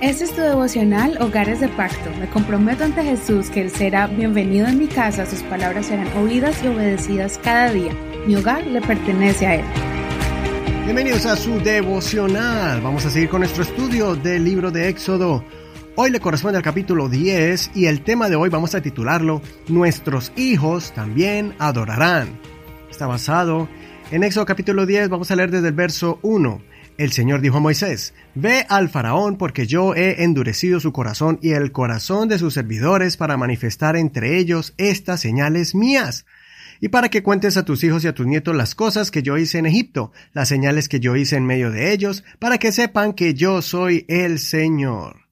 Este es tu devocional Hogares de Pacto. Me comprometo ante Jesús que Él será bienvenido en mi casa, sus palabras serán oídas y obedecidas cada día. Mi hogar le pertenece a Él. Bienvenidos a su devocional. Vamos a seguir con nuestro estudio del libro de Éxodo. Hoy le corresponde al capítulo 10 y el tema de hoy vamos a titularlo Nuestros hijos también adorarán. Está basado en Éxodo capítulo 10, vamos a leer desde el verso 1. El Señor dijo a Moisés, Ve al faraón porque yo he endurecido su corazón y el corazón de sus servidores para manifestar entre ellos estas señales mías. Y para que cuentes a tus hijos y a tus nietos las cosas que yo hice en Egipto, las señales que yo hice en medio de ellos, para que sepan que yo soy el Señor.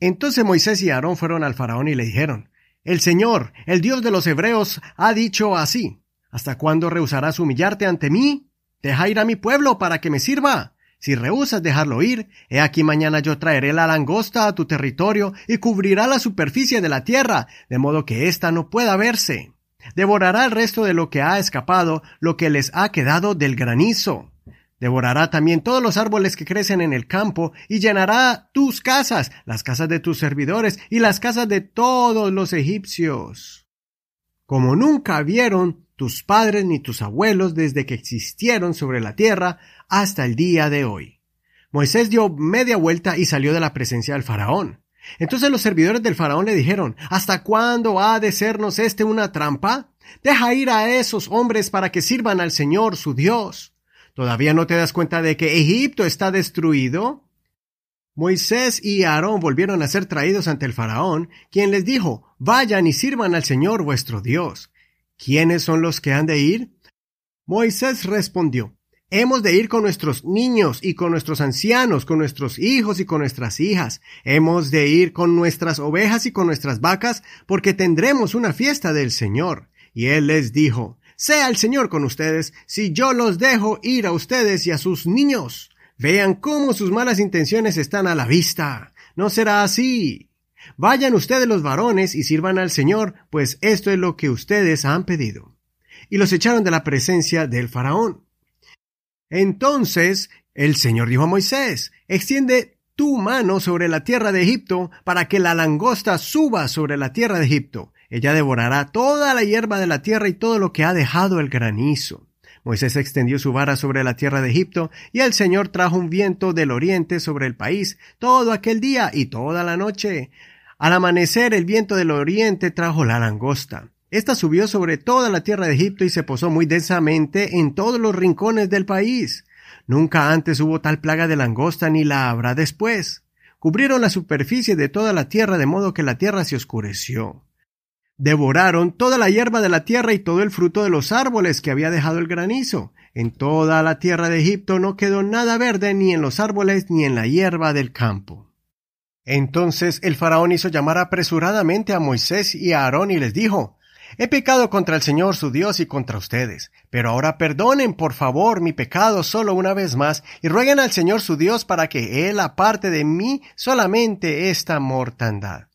Entonces Moisés y Aarón fueron al faraón y le dijeron, El Señor, el Dios de los hebreos, ha dicho así, ¿Hasta cuándo rehusarás humillarte ante mí? Deja ir a mi pueblo para que me sirva. Si rehusas dejarlo ir, he aquí mañana yo traeré la langosta a tu territorio y cubrirá la superficie de la tierra, de modo que ésta no pueda verse. Devorará el resto de lo que ha escapado, lo que les ha quedado del granizo. Devorará también todos los árboles que crecen en el campo y llenará tus casas, las casas de tus servidores y las casas de todos los egipcios. Como nunca vieron tus padres ni tus abuelos desde que existieron sobre la tierra hasta el día de hoy. Moisés dio media vuelta y salió de la presencia del faraón. Entonces los servidores del faraón le dijeron, ¿Hasta cuándo ha de sernos este una trampa? Deja ir a esos hombres para que sirvan al Señor su Dios. ¿Todavía no te das cuenta de que Egipto está destruido? Moisés y Aarón volvieron a ser traídos ante el faraón, quien les dijo, Vayan y sirvan al Señor vuestro Dios. ¿Quiénes son los que han de ir? Moisés respondió, Hemos de ir con nuestros niños y con nuestros ancianos, con nuestros hijos y con nuestras hijas. Hemos de ir con nuestras ovejas y con nuestras vacas, porque tendremos una fiesta del Señor. Y él les dijo, Sea el Señor con ustedes, si yo los dejo ir a ustedes y a sus niños. Vean cómo sus malas intenciones están a la vista. No será así. Vayan ustedes los varones y sirvan al Señor, pues esto es lo que ustedes han pedido. Y los echaron de la presencia del faraón. Entonces el Señor dijo a Moisés, extiende tu mano sobre la tierra de Egipto para que la langosta suba sobre la tierra de Egipto. Ella devorará toda la hierba de la tierra y todo lo que ha dejado el granizo. Moisés extendió su vara sobre la tierra de Egipto, y el Señor trajo un viento del oriente sobre el país todo aquel día y toda la noche. Al amanecer el viento del oriente trajo la langosta. Esta subió sobre toda la tierra de Egipto y se posó muy densamente en todos los rincones del país. Nunca antes hubo tal plaga de langosta ni la habrá después. Cubrieron la superficie de toda la tierra de modo que la tierra se oscureció. Devoraron toda la hierba de la tierra y todo el fruto de los árboles que había dejado el granizo. En toda la tierra de Egipto no quedó nada verde ni en los árboles ni en la hierba del campo. Entonces el faraón hizo llamar apresuradamente a Moisés y a Aarón y les dijo, He pecado contra el Señor su Dios y contra ustedes, pero ahora perdonen por favor mi pecado solo una vez más y rueguen al Señor su Dios para que Él aparte de mí solamente esta mortandad.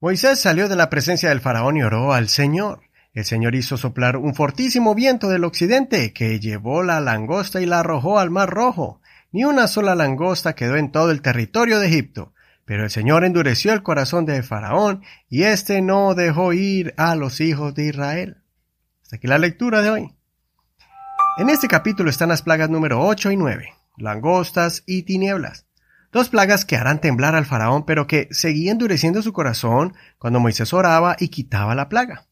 Moisés salió de la presencia del faraón y oró al Señor. El Señor hizo soplar un fortísimo viento del occidente que llevó la langosta y la arrojó al mar rojo. Ni una sola langosta quedó en todo el territorio de Egipto, pero el Señor endureció el corazón de Faraón y éste no dejó ir a los hijos de Israel. Hasta aquí la lectura de hoy. En este capítulo están las plagas número 8 y 9, langostas y tinieblas. Dos plagas que harán temblar al faraón, pero que seguía endureciendo su corazón cuando Moisés oraba y quitaba la plaga.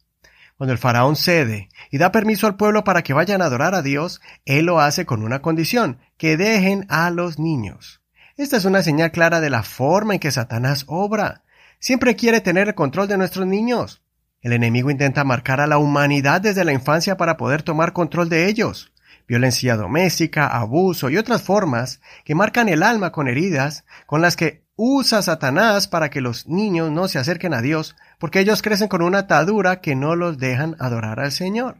Cuando el faraón cede y da permiso al pueblo para que vayan a adorar a Dios, él lo hace con una condición, que dejen a los niños. Esta es una señal clara de la forma en que Satanás obra. Siempre quiere tener el control de nuestros niños. El enemigo intenta marcar a la humanidad desde la infancia para poder tomar control de ellos. Violencia doméstica, abuso y otras formas que marcan el alma con heridas con las que usa Satanás para que los niños no se acerquen a Dios porque ellos crecen con una atadura que no los dejan adorar al Señor.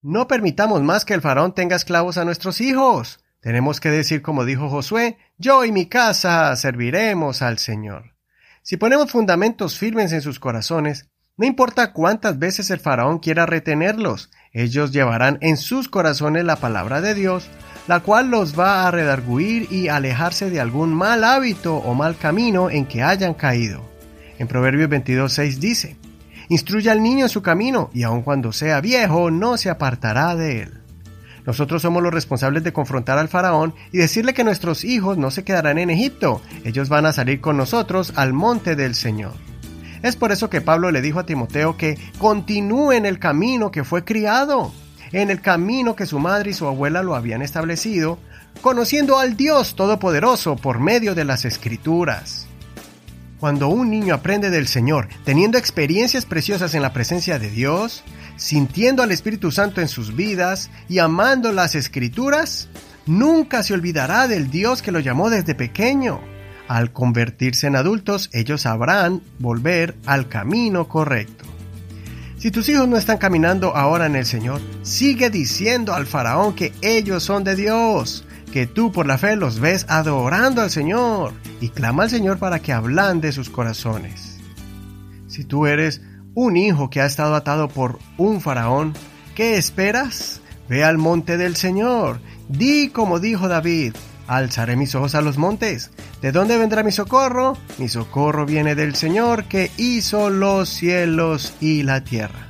No permitamos más que el faraón tenga esclavos a nuestros hijos. Tenemos que decir como dijo Josué, yo y mi casa serviremos al Señor. Si ponemos fundamentos firmes en sus corazones, no importa cuántas veces el faraón quiera retenerlos, ellos llevarán en sus corazones la palabra de Dios, la cual los va a redarguir y alejarse de algún mal hábito o mal camino en que hayan caído. En Proverbios 22.6 dice, Instruye al niño en su camino, y aun cuando sea viejo no se apartará de él. Nosotros somos los responsables de confrontar al faraón y decirle que nuestros hijos no se quedarán en Egipto, ellos van a salir con nosotros al monte del Señor. Es por eso que Pablo le dijo a Timoteo que continúe en el camino que fue criado, en el camino que su madre y su abuela lo habían establecido, conociendo al Dios Todopoderoso por medio de las Escrituras. Cuando un niño aprende del Señor, teniendo experiencias preciosas en la presencia de Dios, sintiendo al Espíritu Santo en sus vidas y amando las Escrituras, nunca se olvidará del Dios que lo llamó desde pequeño. Al convertirse en adultos, ellos sabrán volver al camino correcto. Si tus hijos no están caminando ahora en el Señor, sigue diciendo al faraón que ellos son de Dios, que tú por la fe los ves adorando al Señor y clama al Señor para que de sus corazones. Si tú eres un hijo que ha estado atado por un faraón, ¿qué esperas? Ve al monte del Señor. Di como dijo David, Alzaré mis ojos a los montes. ¿De dónde vendrá mi socorro? Mi socorro viene del Señor que hizo los cielos y la tierra.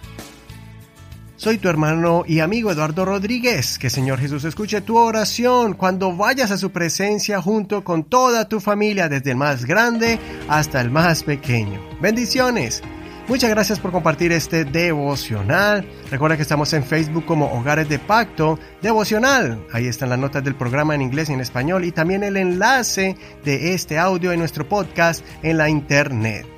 Soy tu hermano y amigo Eduardo Rodríguez. Que Señor Jesús escuche tu oración cuando vayas a su presencia junto con toda tu familia, desde el más grande hasta el más pequeño. Bendiciones. Muchas gracias por compartir este devocional. Recuerda que estamos en Facebook como Hogares de Pacto Devocional. Ahí están las notas del programa en inglés y en español y también el enlace de este audio en nuestro podcast en la internet.